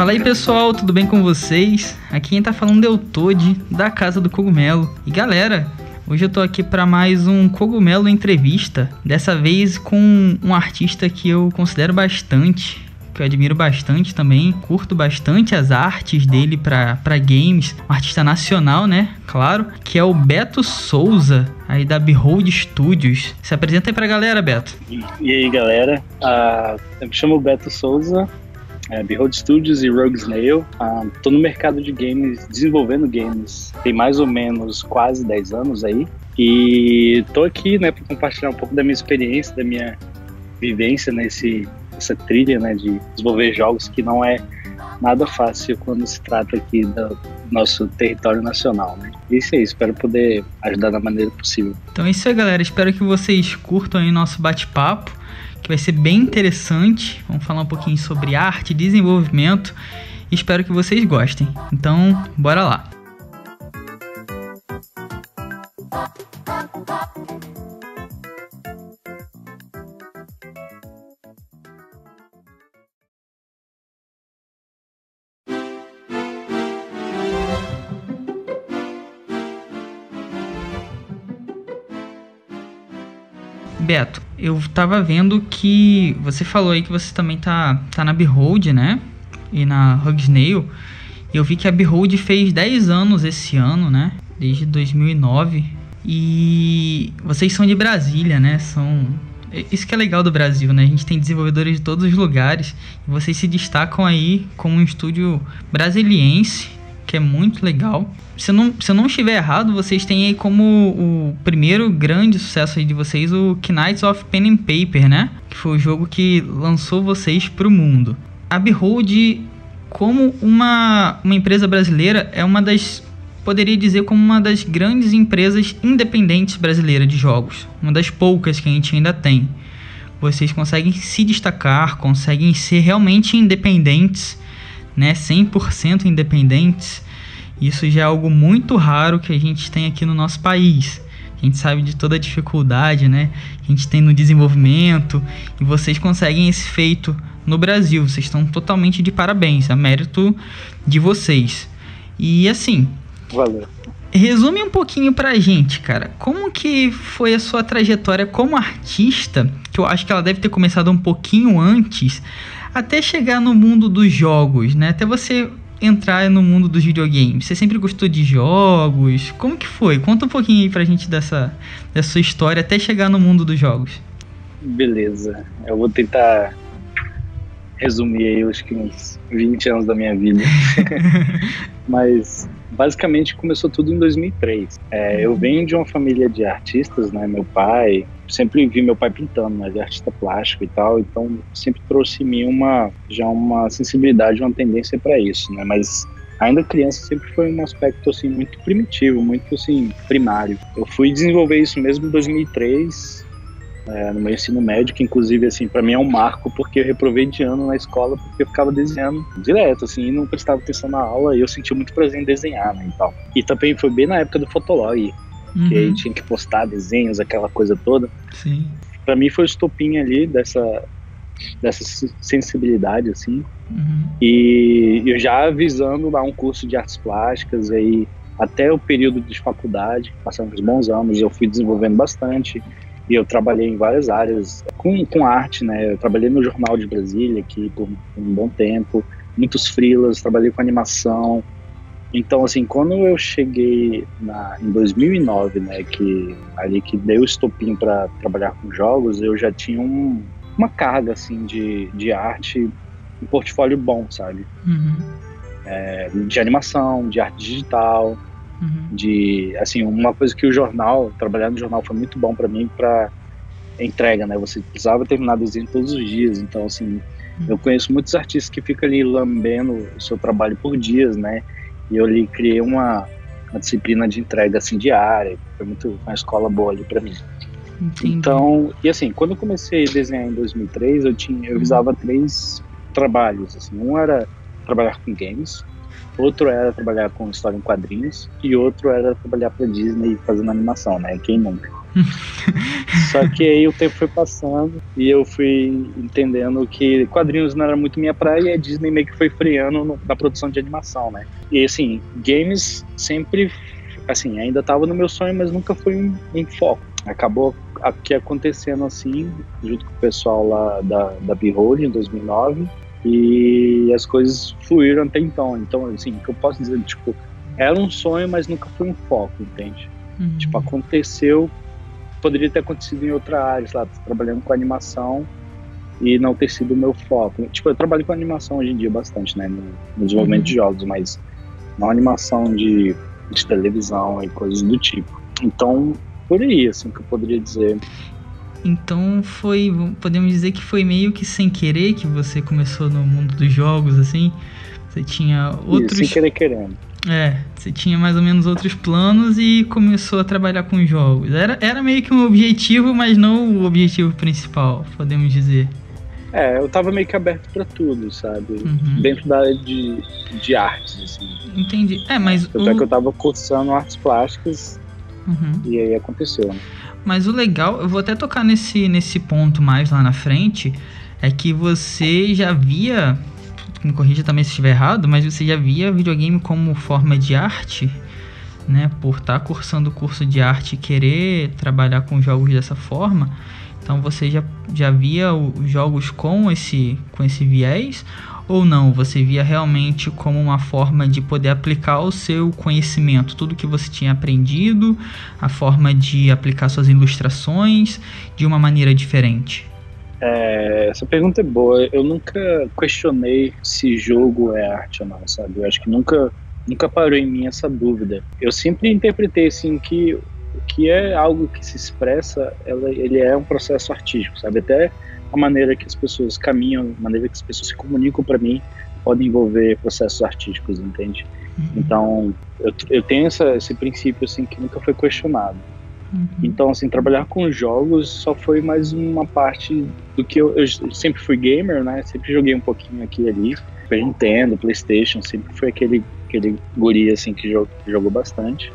Fala aí pessoal, tudo bem com vocês? Aqui quem tá falando é o Toad, da Casa do Cogumelo. E galera, hoje eu tô aqui para mais um Cogumelo Entrevista. Dessa vez com um artista que eu considero bastante, que eu admiro bastante também, curto bastante as artes dele para games, um artista nacional, né? Claro, que é o Beto Souza, aí da Behold Studios. Se apresenta aí pra galera, Beto. E aí, galera? Uh, eu me chamo Beto Souza, é, Behold Studios e Rogue Snail. Estou uh, no mercado de games, desenvolvendo games, tem mais ou menos quase 10 anos aí. E estou aqui né, para compartilhar um pouco da minha experiência, da minha vivência nesse essa trilha né, de desenvolver jogos que não é nada fácil quando se trata aqui do nosso território nacional, né? Isso aí, espero poder ajudar da maneira possível. Então é isso aí, galera. Espero que vocês curtam aí nosso bate-papo, que vai ser bem interessante. Vamos falar um pouquinho sobre arte, desenvolvimento. Espero que vocês gostem. Então, bora lá. Beto, eu tava vendo que você falou aí que você também tá, tá na Behold, né? E na Hugsnail. Eu vi que a Behold fez 10 anos esse ano, né? Desde 2009. E vocês são de Brasília, né? São isso que é legal do Brasil, né? A gente tem desenvolvedores de todos os lugares e vocês se destacam aí como um estúdio brasiliense que é muito legal. Se eu não, se eu não estiver errado, vocês têm aí como o primeiro grande sucesso de vocês o Knights of Pen and Paper, né? Que foi o jogo que lançou vocês para o mundo. A Behold, como uma, uma empresa brasileira, é uma das poderia dizer como uma das grandes empresas independentes brasileiras de jogos, uma das poucas que a gente ainda tem. Vocês conseguem se destacar, conseguem ser realmente independentes né, 100% independentes, isso já é algo muito raro que a gente tem aqui no nosso país. A gente sabe de toda a dificuldade, né, que a gente tem no desenvolvimento e vocês conseguem esse feito no Brasil. Vocês estão totalmente de parabéns, a mérito de vocês. E assim, valeu. Resume um pouquinho pra gente, cara. Como que foi a sua trajetória como artista? Que eu acho que ela deve ter começado um pouquinho antes, até chegar no mundo dos jogos, né? Até você entrar no mundo dos videogames. Você sempre gostou de jogos? Como que foi? Conta um pouquinho aí pra gente dessa, dessa sua história até chegar no mundo dos jogos. Beleza. Eu vou tentar resumir aí, acho que uns 20 anos da minha vida. Mas basicamente começou tudo em 2003. É, eu venho de uma família de artistas, né? Meu pai, sempre vi meu pai pintando, né? De artista plástico e tal, então sempre trouxe em mim uma já uma sensibilidade, uma tendência para isso, né? Mas ainda criança sempre foi um aspecto assim muito primitivo, muito assim primário. Eu fui desenvolver isso mesmo em 2003 é, no meu ensino médio, que inclusive, assim, para mim é um marco, porque eu reprovei de ano na escola, porque eu ficava desenhando direto, assim, e não prestava atenção na aula, e eu sentia muito prazer em desenhar, né, e tal. E também foi bem na época do Fotolog, uhum. que aí tinha que postar desenhos, aquela coisa toda. Sim. Pra mim foi o estopim ali dessa, dessa sensibilidade, assim, uhum. e eu já visando lá um curso de artes plásticas, aí até o período de faculdade, passando uns bons anos, eu fui desenvolvendo bastante, e eu trabalhei em várias áreas com, com arte, né? Eu trabalhei no Jornal de Brasília aqui por, por um bom tempo, muitos freelas, trabalhei com animação. Então, assim, quando eu cheguei na, em 2009, né, que ali que deu estopim para trabalhar com jogos, eu já tinha um, uma carga, assim, de, de arte, um portfólio bom, sabe? Uhum. É, de animação, de arte digital, Uhum. De, assim, uma coisa que o jornal, trabalhar no jornal foi muito bom para mim para entrega, né? Você precisava terminar desenho todos os dias, então, assim, uhum. eu conheço muitos artistas que ficam ali lambendo o seu trabalho por dias, né? E eu ali criei uma, uma disciplina de entrega, assim, diária, foi muito uma escola boa ali para mim. Entendi. Então, e assim, quando eu comecei a desenhar em 2003, eu tinha, eu visava três trabalhos, assim, um era trabalhar com games, Outro era trabalhar com história em quadrinhos e outro era trabalhar para Disney fazendo animação, né? Quem nunca? Só que aí o tempo foi passando e eu fui entendendo que quadrinhos não era muito minha praia e a Disney meio que foi freando na produção de animação, né? E assim, games sempre, assim, ainda tava no meu sonho, mas nunca foi em, em foco. Acabou aqui acontecendo assim, junto com o pessoal lá da, da Behold em 2009 e as coisas fluíram até então. Então, assim, o que eu posso dizer, tipo, era um sonho, mas nunca foi um foco, entende? Uhum. Tipo, aconteceu, poderia ter acontecido em outra área, sei lá, trabalhando com animação e não ter sido o meu foco. Tipo, eu trabalho com animação hoje em dia bastante, né, no, no desenvolvimento uhum. de jogos, mas não animação de, de televisão e coisas do tipo. Então, por aí, assim, que eu poderia dizer. Então foi, podemos dizer que foi meio que sem querer que você começou no mundo dos jogos, assim? Você tinha outros. Isso, sem querer querendo. É, você tinha mais ou menos outros planos e começou a trabalhar com jogos. Era, era meio que um objetivo, mas não o objetivo principal, podemos dizer. É, eu tava meio que aberto para tudo, sabe? Uhum. Dentro da área de, de artes, assim. Entendi. É, mas. Tanto o... é que eu tava cursando artes plásticas uhum. e aí aconteceu, né? Mas o legal, eu vou até tocar nesse, nesse ponto mais lá na frente, é que você já via, me corrija também se estiver errado, mas você já via videogame como forma de arte, né? Por estar tá cursando o curso de arte e querer trabalhar com jogos dessa forma. Então você já, já via os jogos com esse, com esse viés? ou não? Você via realmente como uma forma de poder aplicar o seu conhecimento, tudo que você tinha aprendido, a forma de aplicar suas ilustrações de uma maneira diferente? É, essa pergunta é boa. Eu nunca questionei se jogo é arte ou não, sabe? Eu acho que nunca, nunca parou em mim essa dúvida. Eu sempre interpretei assim que o que é algo que se expressa, ela, ele é um processo artístico, sabe? Até a maneira que as pessoas caminham, a maneira que as pessoas se comunicam para mim pode envolver processos artísticos, entende? Uhum. Então, eu, eu tenho essa, esse princípio assim que nunca foi questionado. Uhum. Então, assim, trabalhar com jogos só foi mais uma parte do que eu, eu sempre fui gamer, né? Sempre joguei um pouquinho aqui e ali. Nintendo, PlayStation, sempre foi aquele aquele guri assim que jogou, jogou bastante.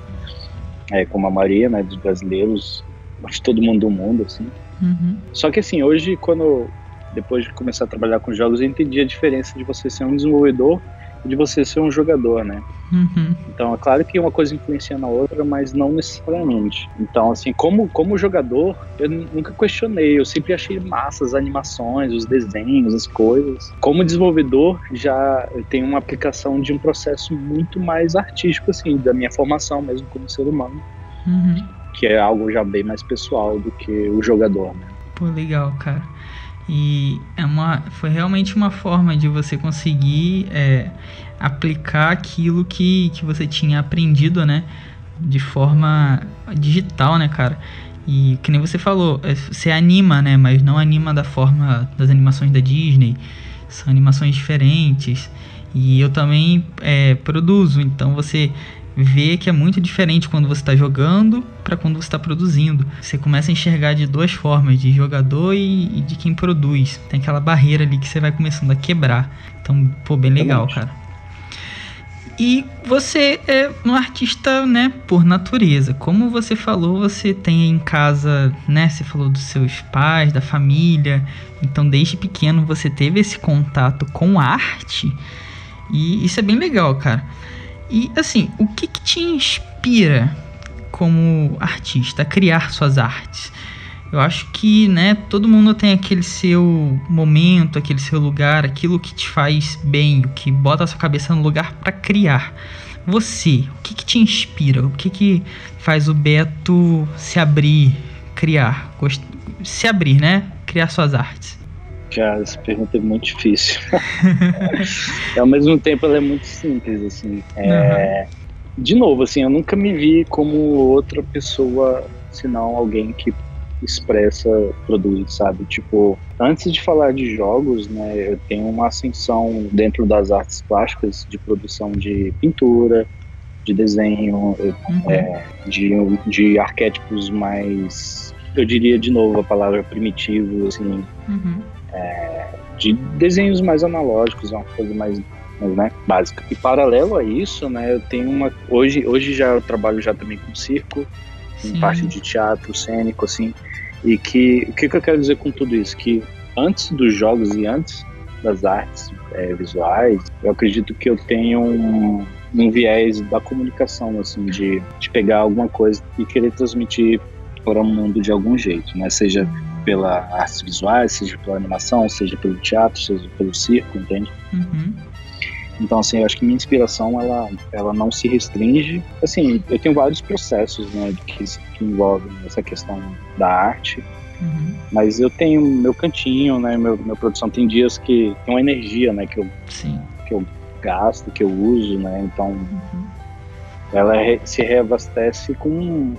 É, como a maioria, né, dos brasileiros, acho todo mundo do mundo, assim. Uhum. Só que assim, hoje, quando depois de começar a trabalhar com jogos, eu entendi a diferença de você ser um desenvolvedor de você ser um jogador, né? Uhum. Então, é claro que uma coisa influencia na outra, mas não necessariamente. Então, assim, como, como jogador, eu nunca questionei, eu sempre achei massa as animações, os desenhos, as coisas. Como desenvolvedor, já tem uma aplicação de um processo muito mais artístico, assim, da minha formação mesmo como ser humano. Uhum que é algo já bem mais pessoal do que o jogador, né? Pô, legal, cara. E é uma, foi realmente uma forma de você conseguir é, aplicar aquilo que, que você tinha aprendido, né? De forma digital, né, cara? E que nem você falou, é, você anima, né? Mas não anima da forma das animações da Disney. São animações diferentes. E eu também é, produzo, então você vê que é muito diferente quando você está jogando para quando você está produzindo. Você começa a enxergar de duas formas, de jogador e, e, de quem produz. Tem aquela barreira ali que você vai começando a quebrar. Então, pô, bem legal, cara. E você é um artista, né, por natureza. Como você falou, você tem em casa, né, você falou dos seus pais, da família. Então, desde pequeno você teve esse contato com arte. E isso é bem legal, cara. E assim, o que, que te inspira como artista a criar suas artes? Eu acho que, né, todo mundo tem aquele seu momento, aquele seu lugar, aquilo que te faz bem, o que bota a sua cabeça no lugar para criar. Você, o que, que te inspira? O que, que faz o Beto se abrir, criar? Se abrir, né? Criar suas artes. Cara, essa pergunta é muito difícil. e ao mesmo tempo ela é muito simples, assim. É... Uhum. De novo, assim, eu nunca me vi como outra pessoa, senão alguém que expressa, produz, sabe? Tipo, antes de falar de jogos, né, eu tenho uma ascensão dentro das artes plásticas, de produção de pintura, de desenho, uhum. é, de, de arquétipos mais, eu diria de novo a palavra primitivo, assim, uhum é, de desenhos mais analógicos, uma coisa mais né, básica. E paralelo a isso, né, eu tenho uma hoje hoje já eu trabalho já também com circo em parte de teatro cênico, assim. E que o que, que eu quero dizer com tudo isso? Que antes dos jogos e antes das artes é, visuais, eu acredito que eu tenho um, um viés da comunicação, assim, de, de pegar alguma coisa e querer transmitir para o mundo de algum jeito, né? Seja pela artes visuais, seja pela animação, seja pelo teatro, seja pelo circo, entende? Uhum. Então, assim, eu acho que minha inspiração, ela, ela não se restringe. Assim, eu tenho vários processos, né, que, que envolvem essa questão da arte. Uhum. Mas eu tenho meu cantinho, né, meu, minha produção tem dias que tem uma energia, né, que eu, Sim. que eu gasto, que eu uso, né, então uhum. ela se reabastece com,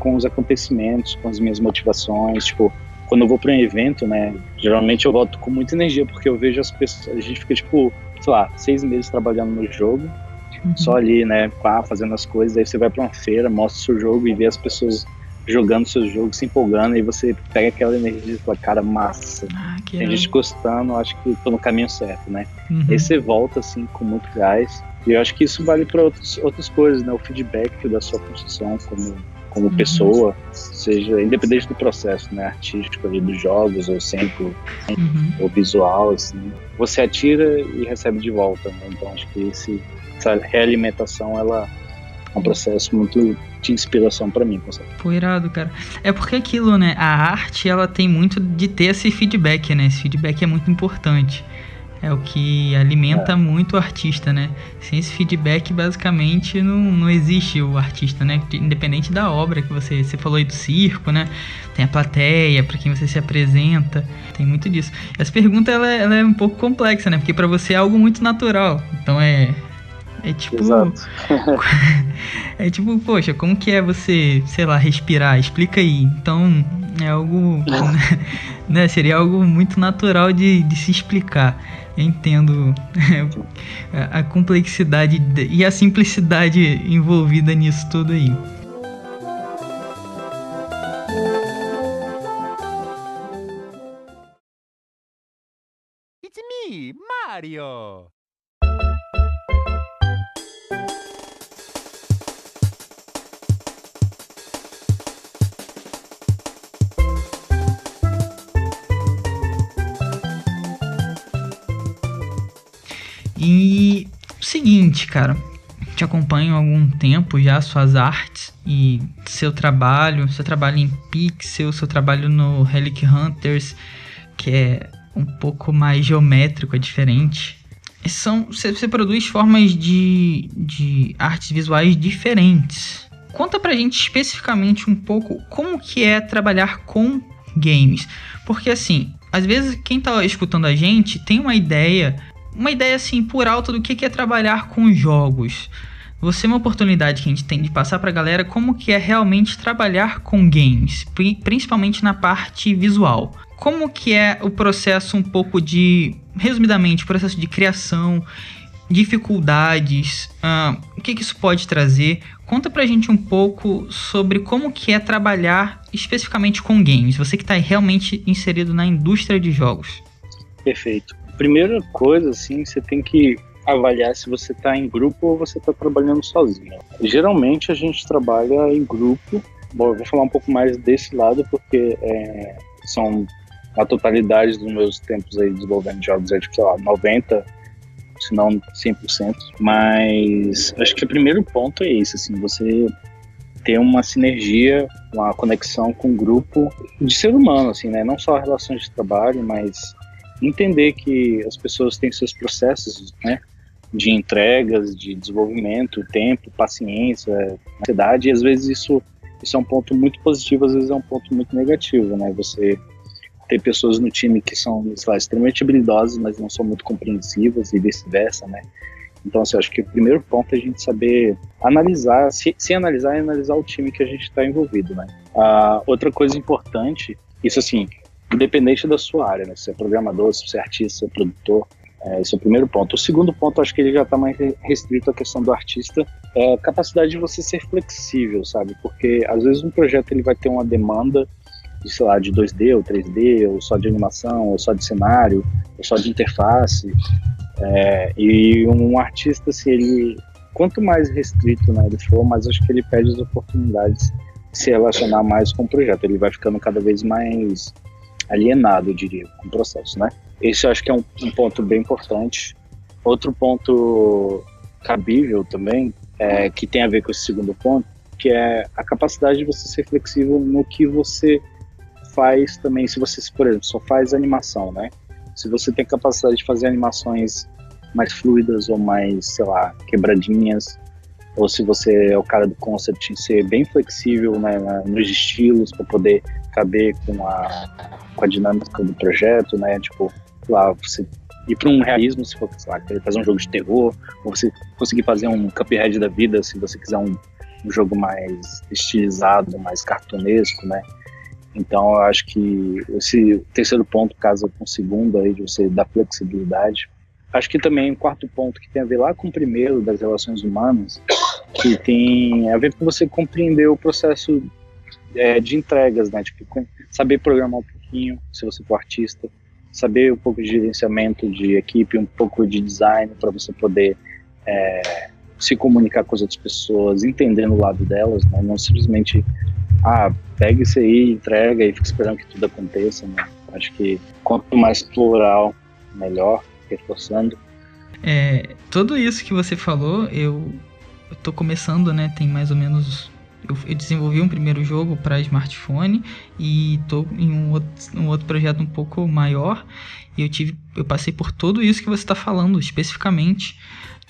com os acontecimentos, com as minhas motivações, tipo, quando eu vou para um evento, né, geralmente eu volto com muita energia, porque eu vejo as pessoas, a gente fica, tipo, sei lá, seis meses trabalhando no jogo, uhum. só ali, né, pá, fazendo as coisas, aí você vai para uma feira, mostra o seu jogo e vê as pessoas jogando seu jogo, se empolgando, e você pega aquela energia e fala, cara, massa. Ah, Tem gente gostando, acho que tô no caminho certo, né? Uhum. Aí você volta, assim, com muito gás. E eu acho que isso vale para outras coisas, né? O feedback da sua construção como como uhum. pessoa, seja independente do processo, né, artístico ali dos jogos ou sempre uhum. ou visual, assim, você atira e recebe de volta. Né? Então acho que esse, essa realimentação ela é um processo muito de inspiração para mim, com certeza. Pô, irado, cara. É porque aquilo, né? A arte, ela tem muito de ter esse feedback, né? Esse feedback é muito importante. É o que alimenta é. muito o artista, né? Sem esse feedback, basicamente, não, não existe o artista, né? Independente da obra que você... Você falou aí do circo, né? Tem a plateia, para quem você se apresenta. Tem muito disso. Essa pergunta, ela, ela é um pouco complexa, né? Porque para você é algo muito natural. Então, é... É tipo. é tipo, poxa, como que é você, sei lá, respirar? Explica aí. Então, é algo. né, seria algo muito natural de, de se explicar entendo a complexidade e a simplicidade envolvida nisso tudo aí. It's me, Mario! E seguinte, cara, te acompanho há algum tempo já, suas artes e seu trabalho, seu trabalho em Pixel, seu trabalho no Relic Hunters, que é um pouco mais geométrico, é diferente. São, você, produz formas de, de artes visuais diferentes. Conta pra gente especificamente um pouco como que é trabalhar com games. Porque assim, às vezes quem tá escutando a gente tem uma ideia uma ideia assim por alto do que é trabalhar com jogos. Você é uma oportunidade que a gente tem de passar para a galera como que é realmente trabalhar com games, principalmente na parte visual. Como que é o processo um pouco de, resumidamente, processo de criação, dificuldades, uh, o que, que isso pode trazer? Conta pra gente um pouco sobre como que é trabalhar especificamente com games, você que está realmente inserido na indústria de jogos. Perfeito primeira coisa, assim, você tem que avaliar se você está em grupo ou você está trabalhando sozinho. Geralmente a gente trabalha em grupo. Bom, eu vou falar um pouco mais desse lado porque é, são a totalidade dos meus tempos aí desenvolvendo jogos é de, sei lá, 90, se não 100%. Mas acho que o primeiro ponto é esse, assim, você ter uma sinergia, uma conexão com o grupo de ser humano, assim, né? Não só relações de trabalho, mas entender que as pessoas têm seus processos, né, de entregas, de desenvolvimento, tempo, paciência, ansiedade, e às vezes isso, isso é um ponto muito positivo, às vezes é um ponto muito negativo, né, você ter pessoas no time que são, sei lá, extremamente habilidosas, mas não são muito compreensivas e vice-versa, né, então, assim, acho que o primeiro ponto é a gente saber analisar, se, se analisar e analisar o time que a gente está envolvido, né. Uh, outra coisa importante, isso assim, independente da sua área, né? Se é programador, se é artista, se é produtor, é, esse é o primeiro ponto. O segundo ponto, acho que ele já está mais restrito à questão do artista, é a capacidade de você ser flexível, sabe? Porque às vezes um projeto ele vai ter uma demanda de, sei lá, de 2D ou 3D, ou só de animação, ou só de cenário, ou só de interface. É, e um artista, se ele quanto mais restrito né, ele for, mais acho que ele perde as oportunidades se relacionar mais com o projeto. Ele vai ficando cada vez mais alienado, eu diria, com o processo, né? Esse eu acho que é um, um ponto bem importante. Outro ponto cabível também, é, que tem a ver com esse segundo ponto, que é a capacidade de você ser flexível no que você faz também, se você, por exemplo, só faz animação, né? Se você tem capacidade de fazer animações mais fluidas ou mais, sei lá, quebradinhas, ou se você é o cara do concept em ser bem flexível né, nos estilos para poder caber com a, com a dinâmica do projeto, né? Tipo, lá, você ir para um realismo, se for, lá, fazer um jogo de terror, ou você conseguir fazer um Cuphead da vida, se você quiser um, um jogo mais estilizado, mais cartunesco, né? Então, eu acho que esse terceiro ponto casa com o segundo aí, de você dar flexibilidade. Acho que também um quarto ponto que tem a ver lá com o primeiro, das relações humanas, que tem a ver com você compreender o processo é, de entregas, né? Tipo, saber programar um pouquinho, se você for artista, saber um pouco de gerenciamento de equipe, um pouco de design para você poder é, se comunicar com as outras pessoas, entendendo o lado delas, né? não simplesmente ah, pega isso aí, entrega e fica esperando que tudo aconteça. Né? Acho que quanto mais plural, melhor, reforçando. É, tudo isso que você falou, eu, eu tô começando, né? Tem mais ou menos eu, eu desenvolvi um primeiro jogo para smartphone e estou em um outro, um outro projeto um pouco maior. E eu tive eu passei por tudo isso que você está falando especificamente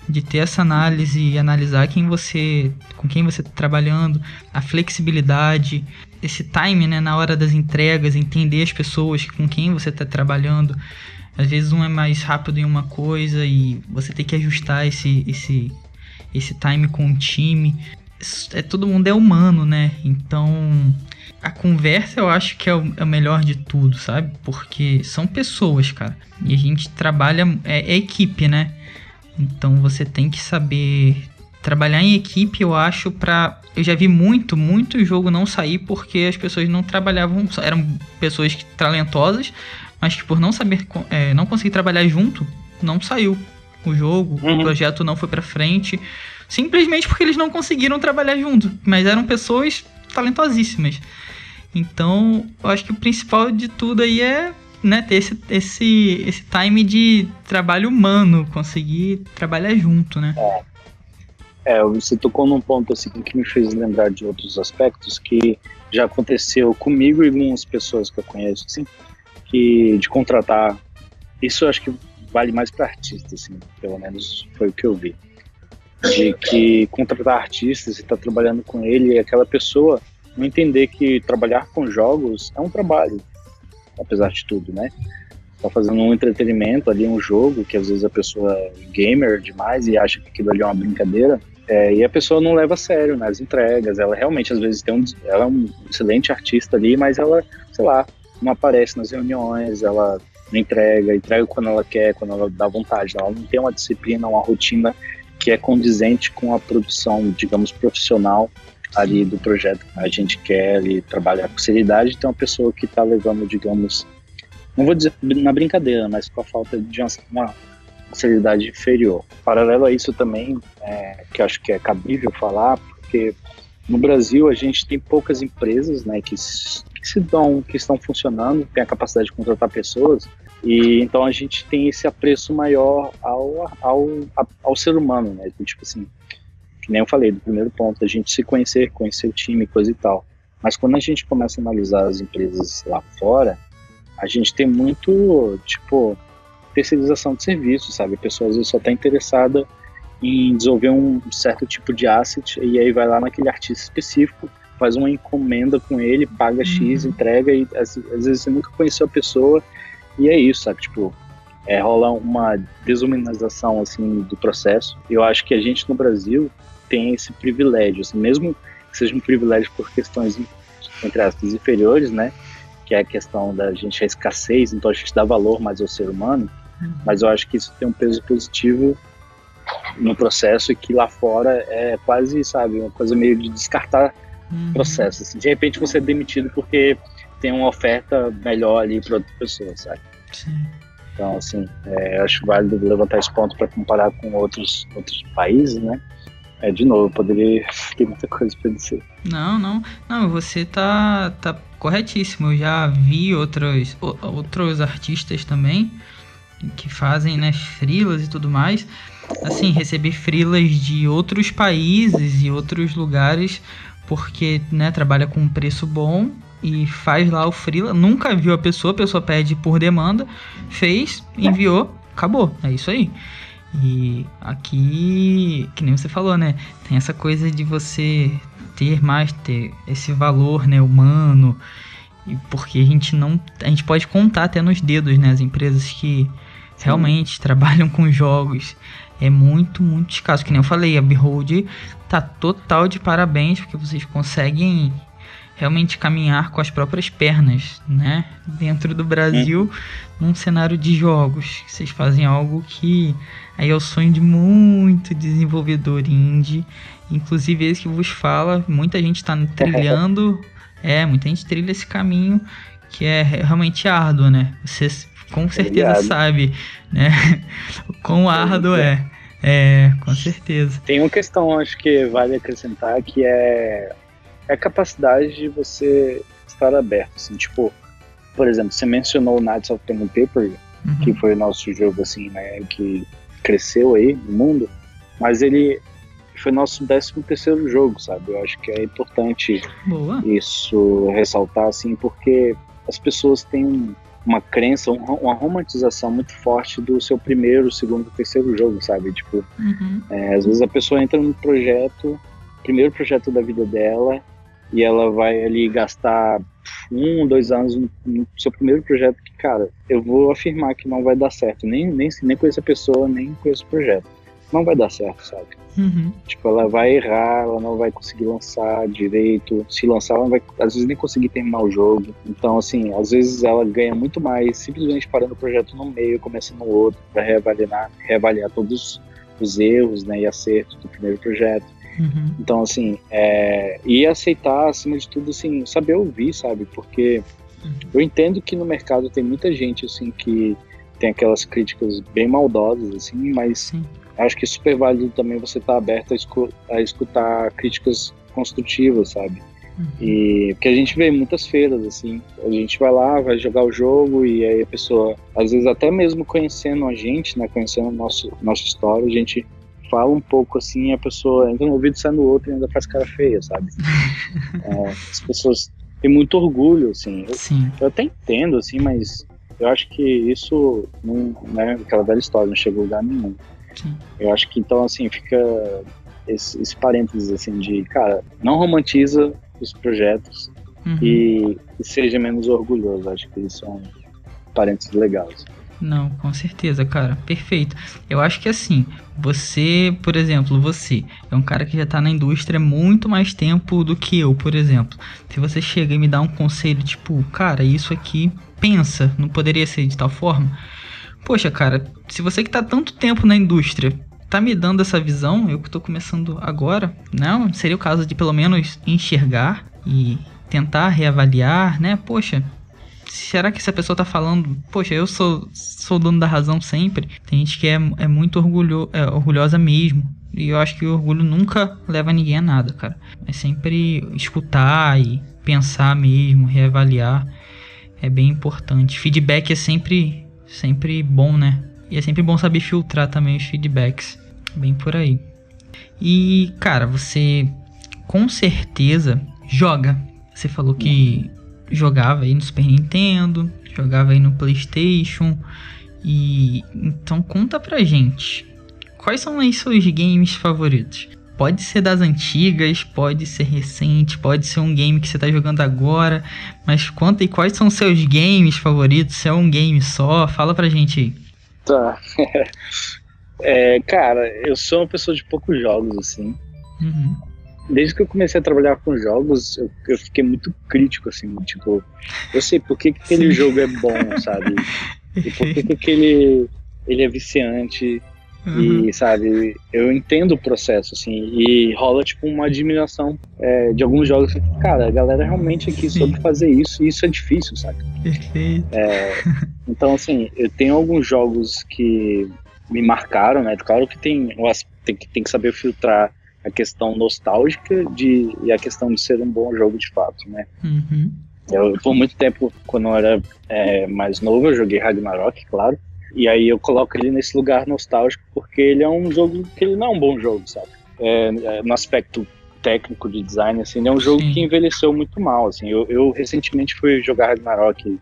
de ter essa análise e analisar quem você com quem você está trabalhando a flexibilidade esse time né na hora das entregas entender as pessoas com quem você está trabalhando. Às vezes um é mais rápido em uma coisa e você tem que ajustar esse esse esse time com o time é, todo mundo é humano, né? Então a conversa eu acho que é o, é o, melhor de tudo, sabe? Porque são pessoas, cara. E a gente trabalha. É, é, equipe, né? Então você tem que saber trabalhar em equipe, eu acho, pra. Eu já vi muito, muito jogo não sair porque as pessoas não trabalhavam. Eram pessoas talentosas, mas que por não saber. É, não conseguir trabalhar junto, não saiu o jogo, uhum. o projeto não foi pra frente simplesmente porque eles não conseguiram trabalhar junto, mas eram pessoas talentosíssimas. Então, eu acho que o principal de tudo aí é né, ter esse, esse, esse time de trabalho humano, conseguir trabalhar junto, né? É. é, você tocou num ponto assim que me fez lembrar de outros aspectos que já aconteceu comigo e algumas pessoas que eu conheço, assim, que de contratar. Isso eu acho que vale mais para artistas, assim, pelo menos foi o que eu vi de que contratar artistas e estar tá trabalhando com ele e aquela pessoa não entender que trabalhar com jogos é um trabalho, apesar de tudo, né? Tá fazendo um entretenimento ali, um jogo, que às vezes a pessoa é gamer demais e acha que aquilo ali é uma brincadeira, é, e a pessoa não leva a sério nas né, entregas. Ela realmente, às vezes, tem um, ela é um excelente artista ali, mas ela, sei lá, não aparece nas reuniões, ela não entrega, entrega quando ela quer, quando ela dá vontade. Ela não tem uma disciplina, uma rotina que é condizente com a produção, digamos, profissional ali do projeto. A gente quer ali trabalhar com seriedade, tem uma pessoa que está levando, digamos, não vou dizer na brincadeira, mas com a falta de uma, uma seriedade inferior. Paralelo a isso também, é, que acho que é cabível falar, porque no Brasil a gente tem poucas empresas, né, que, que se dão, que estão funcionando, tem a capacidade de contratar pessoas, e então a gente tem esse apreço maior ao, ao, ao ser humano, né? Tipo assim, que nem eu falei do primeiro ponto, a gente se conhecer, conhecer o time, coisa e tal. Mas quando a gente começa a analisar as empresas lá fora, a gente tem muito, tipo, terceirização de serviço, sabe? A pessoa às vezes só está interessada em desenvolver um certo tipo de asset e aí vai lá naquele artista específico, faz uma encomenda com ele, paga X, uhum. entrega e às, às vezes você nunca conheceu a pessoa e é isso, sabe? Tipo, é, rola uma desumanização, assim, do processo. Eu acho que a gente no Brasil tem esse privilégio, assim, mesmo que seja um privilégio por questões, entre aspas, inferiores, né? Que é a questão da gente a escassez, então a gente dá valor mais ao ser humano. Uhum. Mas eu acho que isso tem um peso positivo no processo e que lá fora é quase, sabe, uma coisa meio de descartar uhum. processo. Assim. De repente você é demitido porque tem uma oferta melhor ali para outra pessoa, sabe? Sim. Então, assim, é, acho válido levantar esse ponto para comparar com outros, outros países, né? É, de novo, poderia ter muita coisa pra dizer. Não, não. Não, você tá, tá corretíssimo. Eu já vi outros, outros artistas também que fazem, né, frilas e tudo mais. Assim, receber frilas de outros países e outros lugares porque, né, trabalha com um preço bom e faz lá o freela. Nunca viu a pessoa, a pessoa pede por demanda, fez, enviou, acabou. É isso aí. E aqui, que nem você falou, né? Tem essa coisa de você ter mais ter esse valor, né, humano. E porque a gente não, a gente pode contar até nos dedos, né, as empresas que Sim. realmente trabalham com jogos. É muito, muito escasso. Que nem eu falei, a Behold tá total de parabéns porque vocês conseguem realmente caminhar com as próprias pernas, né? Dentro do Brasil, num cenário de jogos. Vocês fazem algo que aí é o sonho de muito desenvolvedor indie. Inclusive esse que vos fala, muita gente está trilhando, é, muita gente trilha esse caminho que é realmente árduo, né? Você com certeza Obrigado. sabe, né? o quão árduo é. É, com certeza. Tem uma questão, acho que vale acrescentar, que é é a capacidade de você estar aberto, assim, tipo, por exemplo, você mencionou o Knights of Pen Paper, uhum. que foi o nosso jogo, assim, né, que cresceu aí no mundo, mas ele foi nosso 13 terceiro jogo, sabe? Eu acho que é importante Boa. isso ressaltar, assim, porque as pessoas têm uma crença, uma romantização muito forte do seu primeiro, segundo, terceiro jogo, sabe? Tipo, uhum. é, às vezes a pessoa entra num projeto, primeiro projeto da vida dela, e ela vai ali gastar um, dois anos no, seu primeiro projeto que, cara, eu vou afirmar que não vai dar certo, nem, nem, nem com essa pessoa, nem com esse projeto. Não vai dar certo, sabe? Uhum. Tipo, ela vai errar, ela não vai conseguir lançar direito. Se lançar, ela vai, às vezes, nem conseguir terminar o jogo. Então, assim, às vezes ela ganha muito mais simplesmente parando o projeto no meio, começando outro, para reavaliar, reavaliar todos os erros né, e acertos do primeiro projeto. Uhum. Então, assim, é, e aceitar, acima de tudo, assim, saber ouvir, sabe? Porque uhum. eu entendo que no mercado tem muita gente, assim, que tem aquelas críticas bem maldosas, assim, mas Sim. acho que é super válido também você estar tá aberto a, escu a, escutar críticas construtivas, sabe? Uhum. E porque a gente vê muitas feiras, assim, a gente vai lá, vai jogar o jogo e aí a pessoa, às vezes até mesmo conhecendo a gente, né, conhecendo nosso, nossa história, a gente fala um pouco assim, a pessoa entra no ouvido e sai no outro e ainda faz cara feia, sabe? é, as pessoas têm muito orgulho, assim. Eu, Sim. eu até entendo, assim, mas eu acho que isso não, né, aquela velha história, não chegou a lugar nenhum. Sim. Eu acho que então, assim, fica esse, esse parênteses, assim, de, cara, não romantiza os projetos uhum. e, e, seja menos orgulhoso. Acho que isso são parênteses legais. Não, com certeza, cara. Perfeito. Eu acho que assim, você, por exemplo, você é um cara que já tá na indústria muito mais tempo do que eu, por exemplo. Se você chega e me dá um conselho tipo, cara, isso aqui, pensa, não poderia ser de tal forma? Poxa, cara, se você que tá tanto tempo na indústria tá me dando essa visão, eu que tô começando agora, não, seria o caso de pelo menos enxergar e tentar reavaliar, né? Poxa, será que essa pessoa tá falando, poxa, eu sou, sou dono da razão sempre? Tem gente que é, é muito orgulho, é, orgulhosa mesmo. E eu acho que o orgulho nunca leva ninguém a nada, cara. É sempre escutar e pensar mesmo, reavaliar. É bem importante. Feedback é sempre, sempre bom, né? E é sempre bom saber filtrar também os feedbacks. Bem por aí. E, cara, você com certeza joga. Você falou que jogava aí no Super Nintendo, jogava aí no PlayStation. E então conta pra gente, quais são os seus games favoritos? Pode ser das antigas, pode ser recente, pode ser um game que você tá jogando agora, mas conta aí quais são os seus games favoritos, se é um game só, fala pra gente aí. Tá. é, cara, eu sou uma pessoa de poucos jogos, assim. Uhum desde que eu comecei a trabalhar com jogos, eu, eu fiquei muito crítico, assim, tipo, eu sei por que, que aquele jogo é bom, sabe? E por que, que aquele ele é viciante. Uhum. E, sabe, eu entendo o processo, assim, e rola, tipo, uma admiração é, de alguns jogos. Cara, a galera realmente aqui Sim. soube fazer isso, e isso é difícil, sabe? Perfeito. É, então, assim, eu tenho alguns jogos que me marcaram, né? Claro que tem, tem, tem que saber filtrar a questão nostálgica de, e a questão de ser um bom jogo de fato, né? Uhum. Eu, por muito tempo, quando eu era é, mais novo, eu joguei Ragnarok, claro. E aí eu coloco ele nesse lugar nostálgico porque ele é um jogo que ele não é um bom jogo, sabe? É, é, no aspecto técnico de design, assim, ele é um jogo Sim. que envelheceu muito mal, assim. Eu, eu, recentemente fui jogar Ragnarok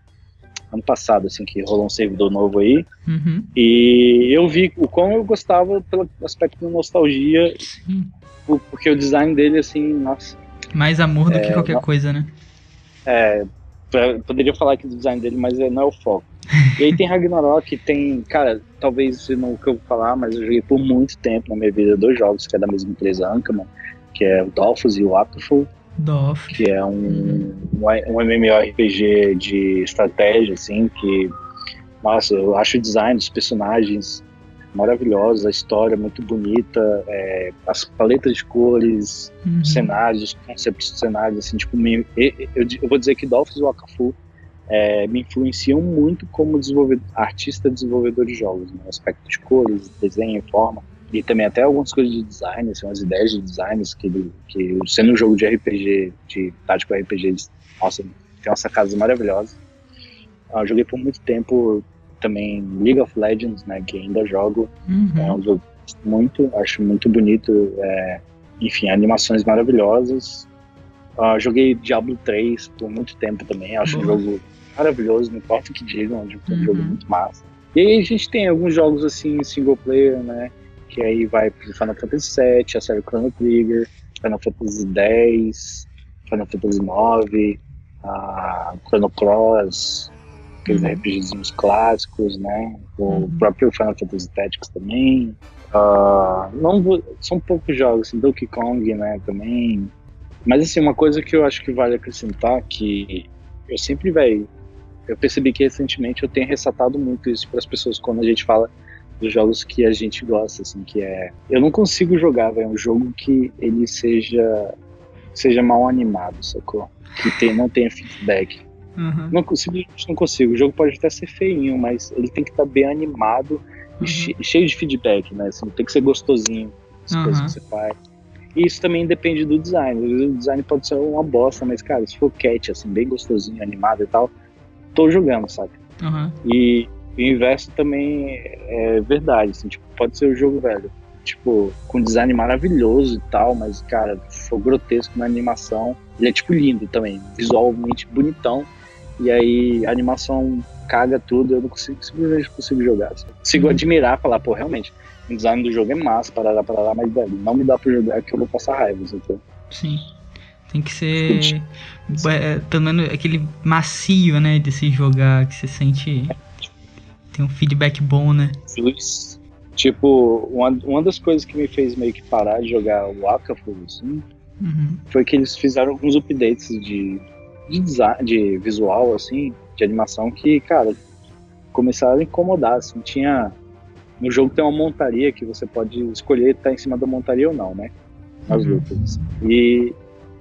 ano passado, assim, que rolou um servidor novo aí. Uhum. E eu vi o quão eu gostava pelo aspecto de nostalgia, Sim. Porque o design dele, assim, nossa. Mais amor do é, que qualquer não, coisa, né? É, poderia falar que o design dele, mas não é o foco. E aí tem Ragnarok, tem, cara, talvez não o que eu vou falar, mas eu joguei por muito tempo na minha vida dois jogos que é da mesma empresa, Ankaman, que é o Dolphus e o Aptoful. Dolph. Que é um, um, um MMORPG de estratégia, assim, que, nossa, eu acho o design dos personagens maravilhosos, a história muito bonita, é, as paletas de cores, uhum. cenários, os conceitos de cenários, assim, tipo, me, eu, eu, vou dizer que Dolphins e Wakafu é, me influenciam muito como desenvolvedor, artista desenvolvedor de jogos, no né? aspecto de cores, desenho, forma, e também até algumas coisas de design, assim, umas ideias de designs que, que sendo um jogo de RPG, de tático RPG, nossa, tem umas sacadas maravilhosas. Eu joguei por muito tempo também League of Legends, né, que ainda jogo. Uhum. É um jogo muito, acho muito bonito. É, enfim, animações maravilhosas. Uh, joguei Diablo 3 por muito tempo também. Acho uhum. um jogo maravilhoso, não importa o que digam, é um uhum. jogo muito massa. E aí a gente tem alguns jogos assim, single player, né? Que aí vai pro Final Fantasy VII, a série Chrono Trigger, Final Fantasy X, Final Fantasy IX, a Chrono Cross, aqueles uhum. RPGzinhos clássicos, né? O uhum. próprio Final Fantasy Tactics também. Uh, não vou, são poucos jogos, assim, Donkey Kong, né, também. Mas assim, uma coisa que eu acho que vale acrescentar que eu sempre, velho, eu percebi que recentemente eu tenho ressaltado muito isso para as pessoas quando a gente fala dos jogos que a gente gosta, assim, que é, eu não consigo jogar, velho, um jogo que ele seja seja mal animado, sacou? Que tem, não tenha feedback. Uhum. Não, simplesmente não consigo. O jogo pode até ser feinho, mas ele tem que estar tá bem animado uhum. e cheio de feedback, né? Assim, tem que ser gostosinho as uhum. coisas que você faz. E isso também depende do design. Às vezes o design pode ser uma bosta, mas, cara, se for cat, assim, bem gostosinho, animado e tal, tô jogando, sabe? Uhum. E o inverso também é verdade, assim, tipo, pode ser o jogo velho. Tipo, com design maravilhoso e tal, mas, cara, for grotesco na animação. Ele é, tipo, lindo também, visualmente bonitão, e aí a animação caga tudo, eu não consigo, simplesmente consigo jogar. Assim. Consigo admirar, falar, pô, realmente, o design do jogo é massa, parará, parará, mas velho, não me dá pra jogar que eu vou passar raiva, entendeu? Sim. Tem que ser é, também aquele macio, né, de se jogar, que você sente tem um feedback bom, né? Tipo, uma, uma das coisas que me fez meio que parar de jogar o Akafu, assim, uhum. foi que eles fizeram alguns updates de de, design, de visual, assim, de animação, que, cara, começaram a incomodar, assim, tinha... No jogo tem uma montaria que você pode escolher estar em cima da montaria ou não, né? Nas uhum. lutas. E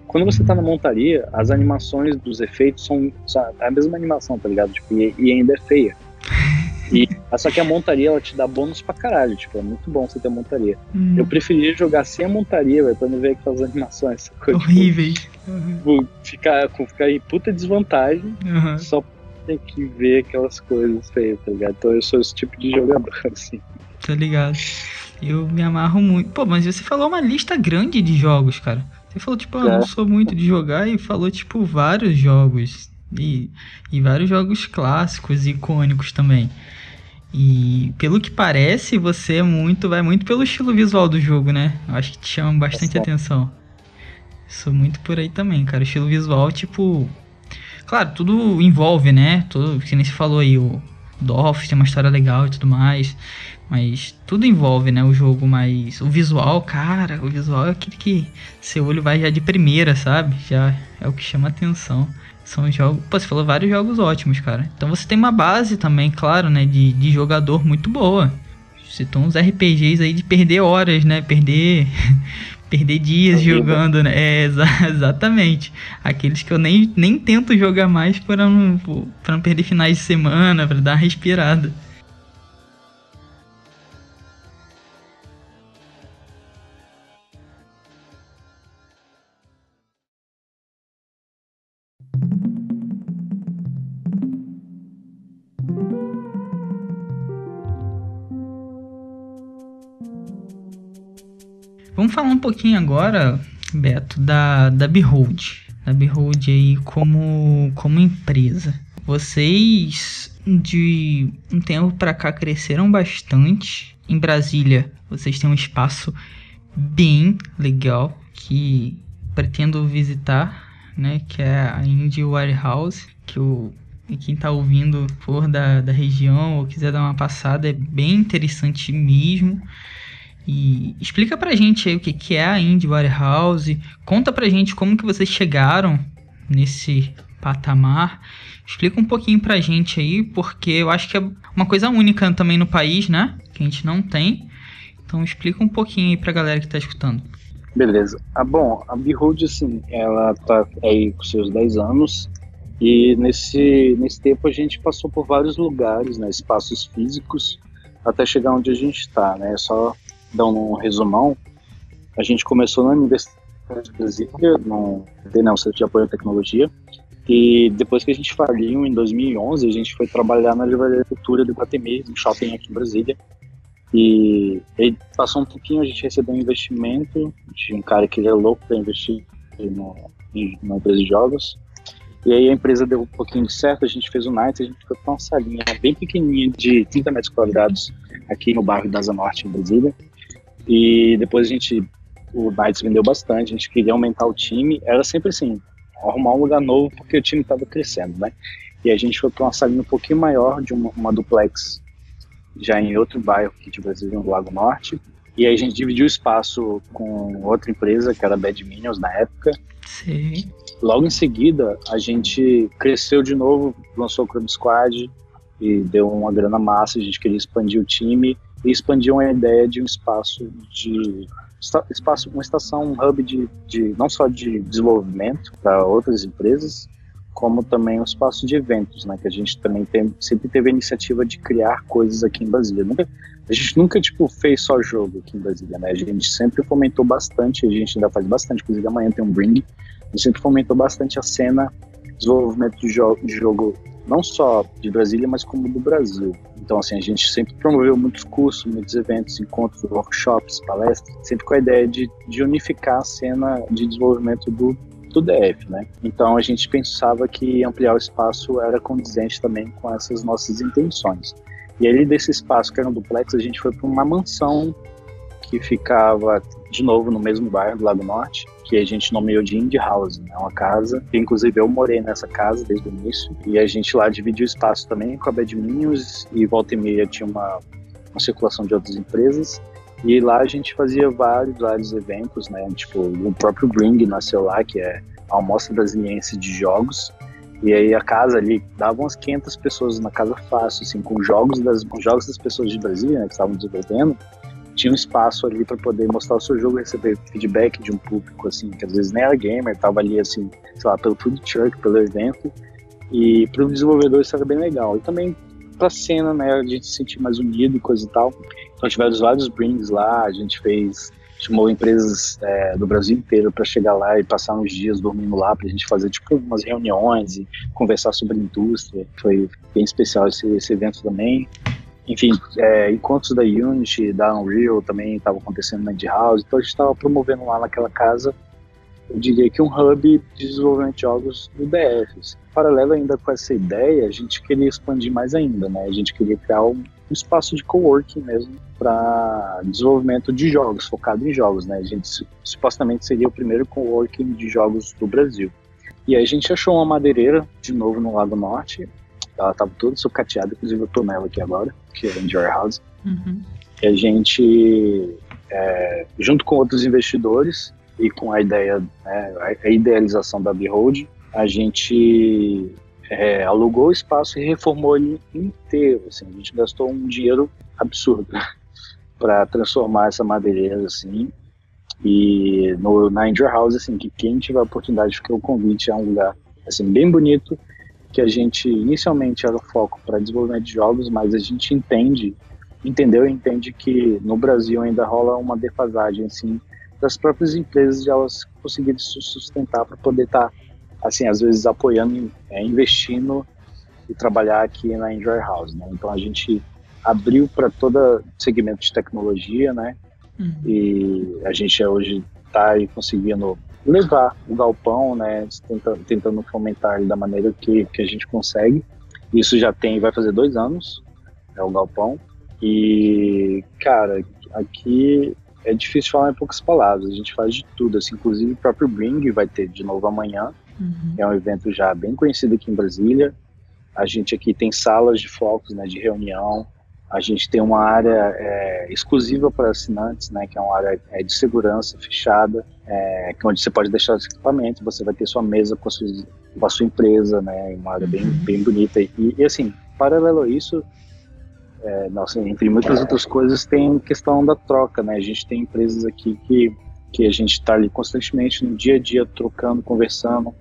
quando você tá na montaria, as animações dos efeitos são, são a mesma animação, tá ligado? Tipo, e, e ainda é feia. E, só que a montaria, ela te dá bônus pra caralho, tipo, é muito bom você ter montaria. Hum. Eu preferia jogar sem a montaria, velho, pra não ver aquelas animações. Horríveis. Tipo, uhum. ficar, ficar em puta desvantagem, uhum. só tem que ver aquelas coisas feias, tá ligado? Então eu sou esse tipo de jogador, assim. Tá ligado. Eu me amarro muito. Pô, mas você falou uma lista grande de jogos, cara. Você falou, tipo, ah, é. não sou muito de jogar e falou, tipo, vários jogos. E, e vários jogos clássicos e icônicos também. E pelo que parece, você é muito, vai muito pelo estilo visual do jogo, né? Eu acho que te chama bastante é atenção. Sou muito por aí também, cara. O estilo visual, tipo. Claro, tudo envolve, né? Tudo, que nem se falou aí, o Dolph tem uma história legal e tudo mais. Mas tudo envolve, né? O jogo, mas o visual, cara, o visual é aquele que seu olho vai já de primeira, sabe? Já é o que chama atenção. São jogos. Pô, você falou vários jogos ótimos, cara. Então você tem uma base também, claro, né? De, de jogador muito boa. Citou uns RPGs aí de perder horas, né? Perder. perder dias jogando, né? É, exa exatamente. Aqueles que eu nem, nem tento jogar mais para não, pra não perder finais de semana, para dar uma respirada. Vamos falar um pouquinho agora, Beto, da, da Behold. Da Behold aí como, como empresa. Vocês de um tempo para cá cresceram bastante. Em Brasília, vocês têm um espaço bem legal que pretendo visitar, né? Que é a Indie Warehouse, que o e quem está ouvindo for da, da região ou quiser dar uma passada, é bem interessante mesmo. E explica pra gente aí o que, que é a Indie Warehouse, conta pra gente como que vocês chegaram nesse patamar. Explica um pouquinho pra gente aí, porque eu acho que é uma coisa única também no país, né? Que a gente não tem. Então explica um pouquinho aí pra galera que tá escutando. Beleza. Ah, bom, a Behold, assim, ela tá aí com seus 10 anos e nesse, nesse tempo a gente passou por vários lugares, né, espaços físicos, até chegar onde a gente está, né? Só dar um resumão. A gente começou na Universidade de Brasília, no DENEL, Centro de Apoio à Tecnologia, e depois que a gente faliu, em 2011, a gente foi trabalhar na Livraria Cultura do Guatemi, no shopping aqui em Brasília. E aí passou um pouquinho, a gente recebeu um investimento de um cara que ele é louco para investir no, numa empresa de jogos. E aí a empresa deu um pouquinho de certo, a gente fez o Night, a gente foi para uma salinha bem pequenininha de 30 metros quadrados aqui no bairro da Asa Norte, em Brasília. E depois a gente, o Knights vendeu bastante, a gente queria aumentar o time, era sempre assim, arrumar um lugar novo porque o time estava crescendo, né? E a gente foi para uma salinha um pouquinho maior, de uma, uma, duplex, já em outro bairro aqui de Brasília, no Lago Norte. E aí a gente dividiu o espaço com outra empresa, que era Bad Minions na época. Sim. Logo em seguida, a gente cresceu de novo, lançou o Club Squad e deu uma grana massa. A gente queria expandir o time e expandir uma ideia de um espaço de espaço, uma estação, um hub de, de não só de desenvolvimento para outras empresas, como também um espaço de eventos, né? Que a gente também tem, sempre teve a iniciativa de criar coisas aqui em Brasília. Nunca, a gente nunca tipo fez só jogo aqui em Brasília, né? A gente sempre fomentou bastante, a gente ainda faz bastante. Inclusive amanhã tem um bring gente sempre fomentou bastante a cena, desenvolvimento de, jo de jogo, não só de Brasília, mas como do Brasil. Então, assim, a gente sempre promoveu muitos cursos, muitos eventos, encontros, workshops, palestras, sempre com a ideia de, de unificar a cena de desenvolvimento do, do DF, né? Então, a gente pensava que ampliar o espaço era condizente também com essas nossas intenções. E aí, desse espaço que era um duplex, a gente foi para uma mansão que ficava, de novo, no mesmo bairro do Lago Norte, que a gente nomeou de Indie House, né? Uma casa, inclusive eu morei nessa casa desde o início, e a gente lá dividiu espaço também com a Bad Minions, e volta e meia tinha uma, uma circulação de outras empresas, e lá a gente fazia vários, vários eventos, né? Tipo, o próprio Bring nasceu lá, que é a Amostra Brasiliense de Jogos, e aí a casa ali dava umas 500 pessoas na casa fácil, assim, com jogos das, com jogos das pessoas de Brasília, né, que estavam desenvolvendo, tinha um espaço ali para poder mostrar o seu jogo receber feedback de um público, assim, que às vezes nem era gamer, tava ali, assim, sei lá, pelo food truck, pelo evento. E para o desenvolvedor isso era bem legal. E também para a cena, né, a gente se sentir mais unido e coisa e tal. Então tivemos vários brings lá, a gente fez, chamou empresas é, do Brasil inteiro para chegar lá e passar uns dias dormindo lá para a gente fazer tipo umas reuniões e conversar sobre a indústria. Foi bem especial esse, esse evento também enfim, é, encontros da Unity, da Unreal também estavam acontecendo na Indie House, então a gente estava promovendo lá naquela casa, eu diria que um hub de desenvolvimento de jogos do DF. Assim. Paralelo ainda com essa ideia, a gente queria expandir mais ainda, né? A gente queria criar um, um espaço de coworking mesmo para desenvolvimento de jogos, focado em jogos, né? A gente supostamente seria o primeiro coworking de jogos do Brasil. E aí a gente achou uma madeireira, de novo no Lago Norte, ela tava toda sucateada, inclusive eu tô nela aqui agora, que é Enjoy House. Uhum. E a gente, é, junto com outros investidores e com a ideia, né, a idealização da Behold, a gente é, alugou o espaço e reformou ele inteiro. Assim, a gente gastou um dinheiro absurdo para transformar essa madeireira assim. E no, na Enjoy House, assim, que quem tiver a oportunidade, fica o convite, é um lugar assim, bem bonito, que a gente inicialmente era o foco para desenvolvimento de jogos, mas a gente entende, entendeu e entende que no Brasil ainda rola uma defasagem assim das próprias empresas de elas conseguirem se sustentar para poder estar tá, assim às vezes apoiando, é, investindo e trabalhar aqui na Enjoy House, né? Então a gente abriu para todo segmento de tecnologia, né? Uhum. E a gente hoje está conseguindo levar o galpão, né, tentando, tentando fomentar ele da maneira que, que a gente consegue. Isso já tem, vai fazer dois anos, é o galpão. E, cara, aqui é difícil falar em poucas palavras. A gente faz de tudo, assim, inclusive o próprio Bring vai ter de novo amanhã. Uhum. É um evento já bem conhecido aqui em Brasília. A gente aqui tem salas de focos, né, de reunião. A gente tem uma área é, exclusiva para assinantes, né, que é uma área é, de segurança fechada, é, é onde você pode deixar os equipamentos, você vai ter sua mesa com a sua, com a sua empresa, né, uma área bem, uhum. bem bonita. E, e, assim, paralelo a isso, é, nossa, entre muitas outras coisas, tem questão da troca, né? A gente tem empresas aqui que, que a gente está ali constantemente no dia a dia trocando, conversando.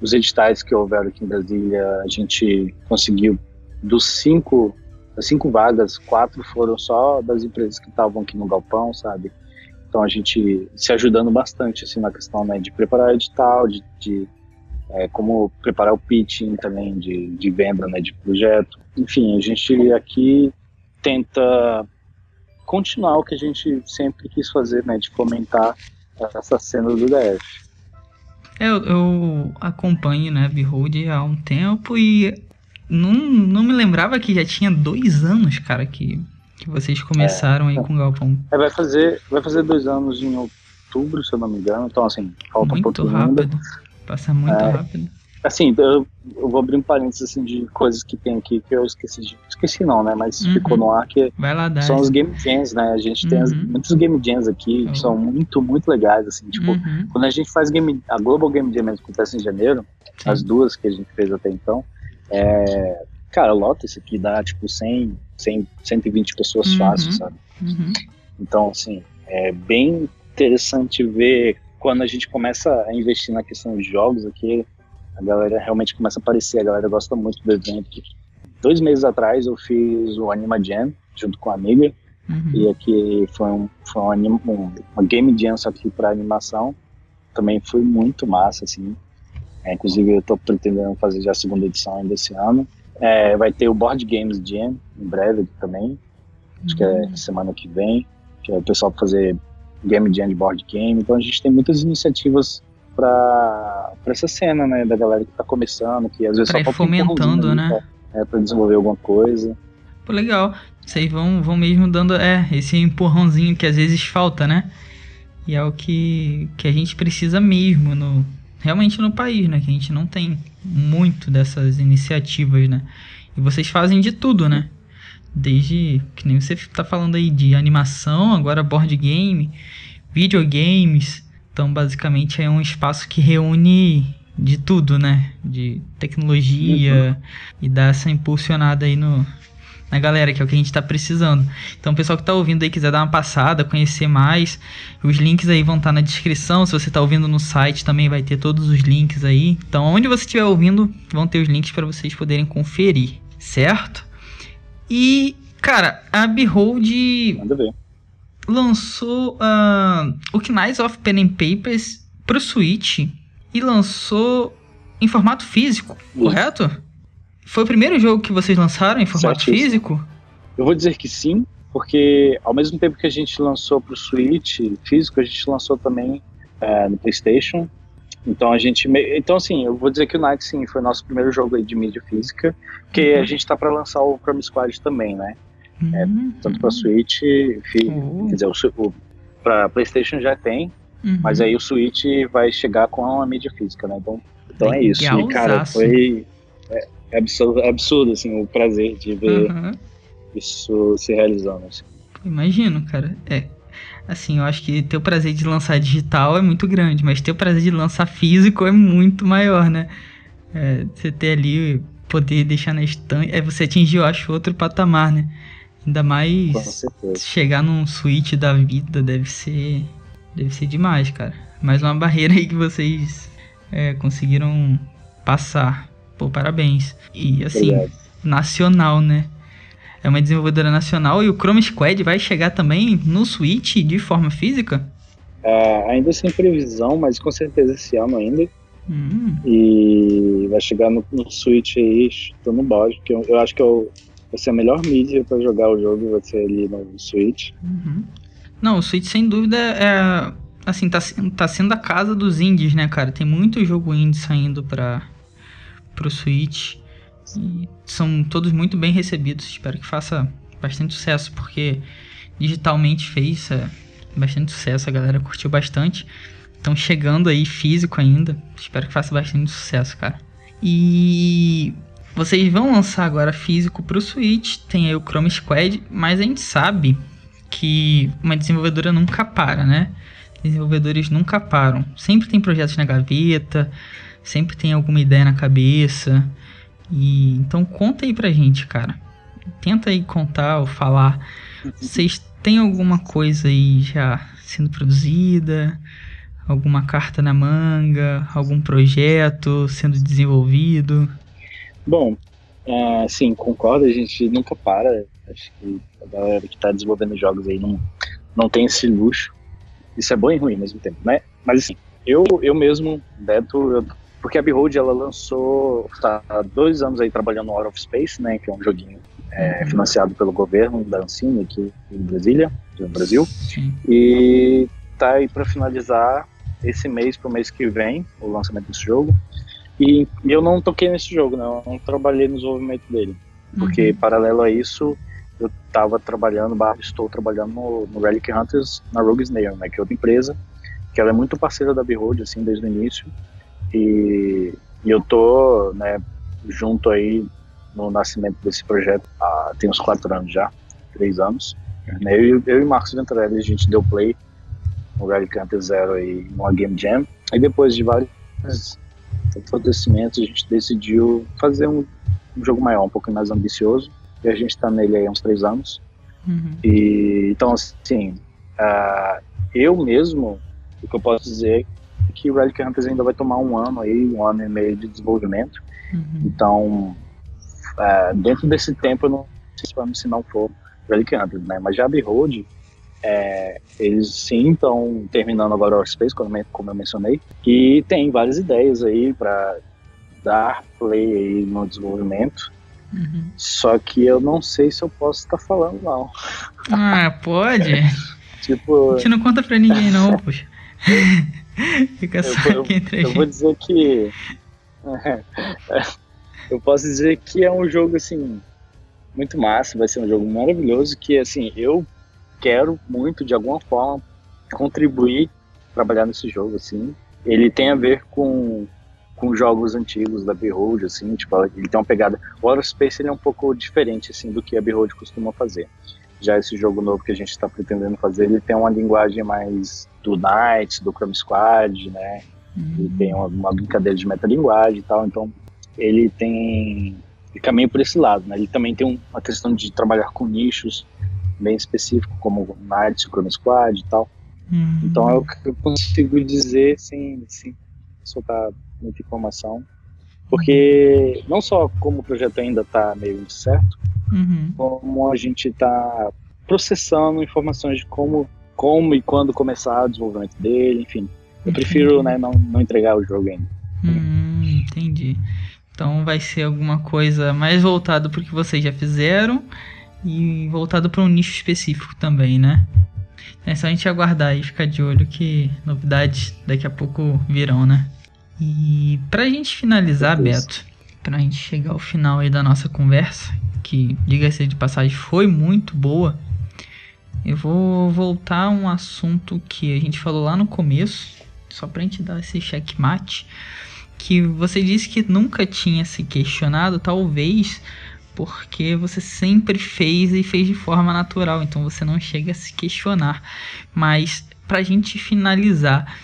Os editais que houveram aqui em Brasília, a gente conseguiu dos cinco das cinco vagas, quatro foram só das empresas que estavam aqui no galpão, sabe? Então a gente se ajudando bastante assim na questão né, de preparar edital, de, de é, como preparar o pitching também de, de venda né, de projeto. Enfim, a gente aqui tenta continuar o que a gente sempre quis fazer, né, de fomentar essa cena do DF. Eu, eu acompanho, né, Behold há um tempo e não, não me lembrava que já tinha dois anos, cara, que, que vocês começaram é, aí com o Galpão. É, vai fazer, vai fazer dois anos em outubro, se eu não me engano. Então, assim, falta muito um pouco rápido. Ainda. Passa muito é, rápido. Assim, eu, eu, vou abrir um parênteses assim, de coisas que tem aqui que eu esqueci de. Esqueci não, né? Mas uhum. ficou no ar que lá, são os game jams, né? A gente uhum. tem as, uhum. muitos game jams aqui que são muito, muito legais, assim. Tipo, uhum. quando a gente faz game. A Global Game Jam acontece em janeiro, Sim. as duas que a gente fez até então. É, cara, lota isso aqui dá tipo 100, 100 120 pessoas uhum, fácil, sabe? Uhum. Então, assim, é bem interessante ver quando a gente começa a investir na questão de jogos aqui, a galera realmente começa a aparecer, a galera gosta muito do evento. Dois meses atrás eu fiz o Anima Jam junto com a amiga, uhum. e aqui foi, um, foi um, anima, um, uma game jam só que para animação. Também foi muito massa, assim. É, inclusive, eu estou pretendendo fazer já a segunda edição ainda esse ano. É, vai ter o Board Games Jam em breve também. Acho que é uhum. semana que vem. Que é o pessoal fazer Game Jam de Board Game. Então a gente tem muitas iniciativas para essa cena, né? Da galera que está começando, que às vezes pra só fomentando, né? É, para desenvolver alguma coisa. Pô, legal. Vocês vão, vão mesmo dando é, esse empurrãozinho que às vezes falta, né? E é o que, que a gente precisa mesmo no, realmente no país, né? Que a gente não tem muito dessas iniciativas, né? E vocês fazem de tudo, né? Desde que nem você tá falando aí de animação, agora board game, videogames. Então, basicamente é um espaço que reúne de tudo, né? De tecnologia uhum. e dá essa impulsionada aí no, na galera, que é o que a gente está precisando. Então, o pessoal que está ouvindo aí quiser dar uma passada, conhecer mais, os links aí vão estar tá na descrição. Se você está ouvindo no site, também vai ter todos os links aí. Então, onde você estiver ouvindo, vão ter os links para vocês poderem conferir, certo? E, cara, a Behold lançou uh, o Knights of Pen and Papers pro Switch e lançou em formato físico, correto? Foi o primeiro jogo que vocês lançaram em formato Certíssimo. físico? Eu vou dizer que sim, porque ao mesmo tempo que a gente lançou para o Switch físico, a gente lançou também é, no PlayStation. Então a gente, então assim, eu vou dizer que o Night sim foi nosso primeiro jogo de mídia física, porque uhum. a gente está para lançar o Chrome Squad também, né? É, uhum. É, tanto para Switch, uhum. quer dizer, o, o para PlayStation já tem, uhum. mas aí o Switch vai chegar com a mídia física, né? Então, então é isso. E cara, foi é, é absurdo, é absurdo assim, o prazer de ver uhum. isso se realizando. Assim. Imagino, cara. É. Assim, eu acho que ter o prazer de lançar digital é muito grande, mas ter o prazer de lançar físico é muito maior, né? É, você ter ali, poder deixar na estante. É, você atingir, eu acho, outro patamar, né? Ainda mais chegar num suíte da vida deve ser. Deve ser demais, cara. Mais uma barreira aí que vocês é, conseguiram passar. Pô, parabéns. E assim, Obrigado. nacional, né? É uma desenvolvedora nacional e o Chrome Squad vai chegar também no Switch de forma física? É, ainda sem previsão, mas com certeza esse ano ainda. Hum. E vai chegar no, no Switch aí, tô no balde, porque eu, eu acho que eu, vai ser a melhor mídia para jogar o jogo, vai ser ali no Switch. Uhum. Não, o Switch sem dúvida é. Assim, tá, tá sendo a casa dos indies, né, cara? Tem muito jogo indie saindo pra, pro Switch. E são todos muito bem recebidos. Espero que faça bastante sucesso, porque digitalmente fez é, bastante sucesso, a galera curtiu bastante. Estão chegando aí físico ainda. Espero que faça bastante sucesso, cara. E vocês vão lançar agora físico pro Switch, tem aí o Chrome Squad, mas a gente sabe que uma desenvolvedora nunca para, né? Desenvolvedores nunca param. Sempre tem projetos na gaveta, sempre tem alguma ideia na cabeça. E então conta aí pra gente, cara. Tenta aí contar ou falar. Vocês têm alguma coisa aí já sendo produzida? Alguma carta na manga? Algum projeto sendo desenvolvido? Bom, é, sim, concordo, a gente nunca para. Acho que a galera que está desenvolvendo jogos aí não, não tem esse luxo. Isso é bom e ruim ao mesmo tempo, né? Mas assim, eu, eu mesmo, Beto, eu, porque a Behold ela lançou, está há dois anos aí trabalhando no Out of Space, né? Que é um joguinho é, uhum. financiado pelo governo da Ancine aqui em Brasília, no Brasil. Sim. E tá aí para finalizar esse mês para o mês que vem o lançamento desse jogo. E, e, eu não toquei nesse jogo, não, eu não trabalhei no desenvolvimento dele. Porque, uhum. paralelo a isso, eu estava trabalhando, estou trabalhando no, no Relic Hunters na Rogue Snail, né, que é outra empresa, que ela é muito parceira da Behold, assim, desde o início. E, e eu tô, né, junto aí no nascimento desse projeto há, tem uns quatro anos já, três anos. Né, eu, eu e Marcos Venturelli, a gente deu play no Relic Hunter Zero aí numa Game Jam. E depois de vários acontecimentos, a gente decidiu fazer um, um jogo maior, um pouco mais ambicioso. E a gente está nele aí há uns três anos. Uhum. E, então, assim, uh, eu mesmo, o que eu posso dizer é que o Relic Hunters ainda vai tomar um ano aí, um ano e meio de desenvolvimento. Uhum. Então, uh, dentro desse tempo, eu não sei se não for Relic Hunters, né? Mas já Behold, é, eles sim estão terminando agora o Space, como, como eu mencionei, e tem várias ideias aí para dar play aí no desenvolvimento. Uhum. Só que eu não sei se eu posso estar tá falando, não. Ah, pode? tipo. A gente não conta pra ninguém, não, poxa. Fica só eu, aqui entre eu, eu vou dizer que. eu posso dizer que é um jogo, assim, muito massa, vai ser um jogo maravilhoso. Que, assim, eu quero muito, de alguma forma, contribuir, trabalhar nesse jogo, assim. Ele tem a ver com, com jogos antigos da Behold, assim, tipo, ele tem uma pegada... O Outer Space, ele é um pouco diferente, assim, do que a Behold costuma fazer. Já esse jogo novo que a gente está pretendendo fazer, ele tem uma linguagem mais do Knights, do Chrome Squad, né? Uhum. Ele tem uma, uma brincadeira de metalinguagem e tal, então ele tem ele caminha por esse lado, né? Ele também tem uma questão de trabalhar com nichos, bem específico, como Night, Chrome Squad e tal. Uhum. Então é o que eu consigo dizer sem, sem soltar muita informação. Porque não só como o projeto ainda está meio incerto, uhum. como a gente está processando informações de como, como e quando começar o desenvolvimento dele, enfim. Eu prefiro né, não, não entregar o jogo ainda. Hum, entendi. Então vai ser alguma coisa mais voltada para o que vocês já fizeram e voltado para um nicho específico também, né? É só a gente aguardar e ficar de olho que novidades daqui a pouco virão, né? E pra gente finalizar, Beto, pra gente chegar ao final aí da nossa conversa, que diga-se de passagem foi muito boa, eu vou voltar a um assunto que a gente falou lá no começo, só pra gente dar esse checkmate, que você disse que nunca tinha se questionado, talvez porque você sempre fez e fez de forma natural, então você não chega a se questionar. Mas pra gente finalizar,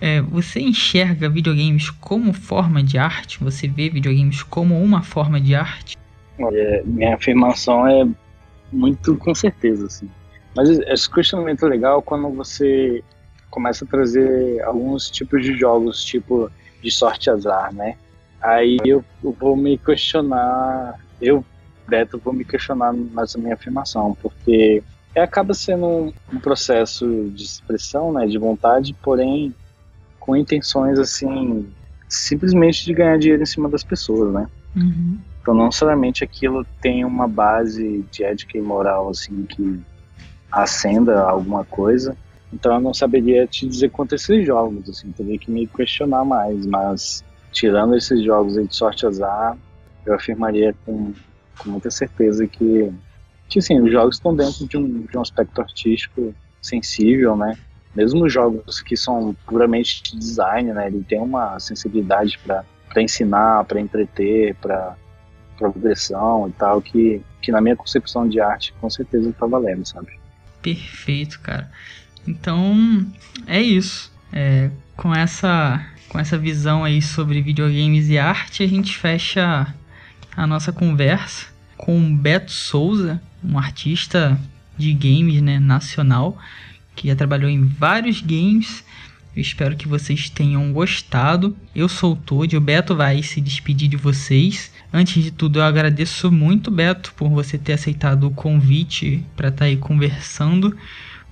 é, você enxerga videogames como forma de arte? Você vê videogames como uma forma de arte? Minha afirmação é muito com certeza, assim. Mas esse questionamento é legal quando você começa a trazer alguns tipos de jogos, tipo de sorte azar, né? Aí eu, eu vou me questionar eu, Beto, vou me questionar nessa minha afirmação, porque acaba sendo um processo de expressão, né, de vontade, porém com intenções assim, simplesmente de ganhar dinheiro em cima das pessoas, né? Uhum. Então não necessariamente aquilo tem uma base de ética e moral assim que acenda alguma coisa. Então eu não saberia te dizer quanto esses jogos, assim, teria que me questionar mais, mas tirando esses jogos aí de sorte azar, eu afirmaria com, com muita certeza que, que sim, os jogos estão dentro de um, de um aspecto artístico sensível, né? Mesmo os jogos que são puramente de design, né? Ele tem uma sensibilidade para ensinar, para entreter, para progressão e tal, que, que na minha concepção de arte com certeza está valendo, sabe? Perfeito, cara. Então, é isso. É, com essa com essa visão aí sobre videogames e arte, a gente fecha a nossa conversa com Beto Souza, um artista de games né, nacional, que já trabalhou em vários games. Eu espero que vocês tenham gostado. Eu sou o Toad, o Beto vai se despedir de vocês. Antes de tudo, eu agradeço muito, Beto, por você ter aceitado o convite para estar tá aí conversando.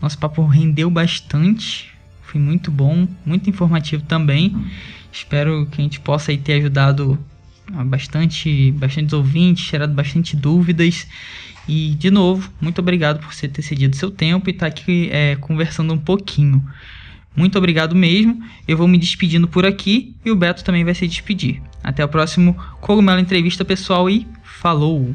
Nosso papo rendeu bastante, foi muito bom, muito informativo também. Espero que a gente possa aí ter ajudado bastante, bastante ouvintes, tirado bastante dúvidas. E, de novo, muito obrigado por você ter cedido seu tempo e estar tá aqui é, conversando um pouquinho. Muito obrigado mesmo. Eu vou me despedindo por aqui e o Beto também vai se despedir. Até o próximo Cogumelo Entrevista, pessoal, e falou!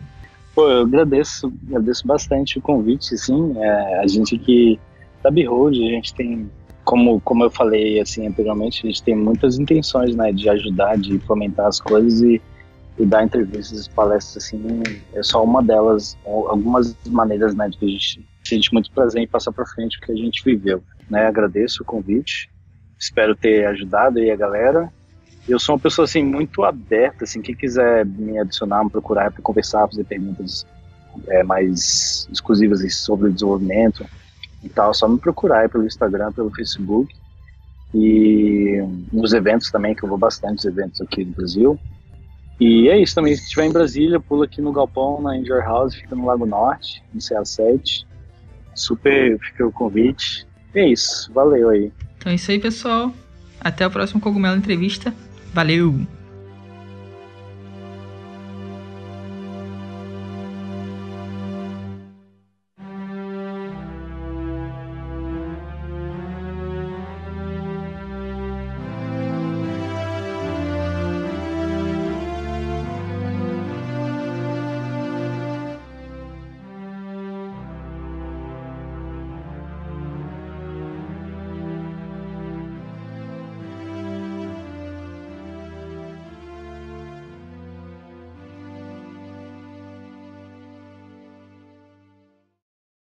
Pô, eu agradeço, agradeço bastante o convite, sim. É, a gente aqui da Behold, a gente tem, como, como eu falei assim anteriormente, a gente tem muitas intenções, né, de ajudar, de fomentar as coisas e, e dar entrevistas, palestras, assim, é só uma delas, algumas maneiras, né, que a gente sente muito prazer em passar para frente o que a gente viveu, né. Agradeço o convite, espero ter ajudado aí a galera eu sou uma pessoa assim muito aberta, assim, quem quiser me adicionar, me procurar para conversar, fazer perguntas é, mais exclusivas sobre o desenvolvimento e tal, só me procurar pelo Instagram, pelo Facebook e nos eventos também, que eu vou bastante eventos aqui no Brasil. E é isso também, se estiver em Brasília, pula aqui no Galpão, na Indoor House, fica no Lago Norte, no CA7. Super fica o convite. E é isso, valeu aí. Então é isso aí, pessoal. Até o próximo Cogumelo Entrevista. Valeu!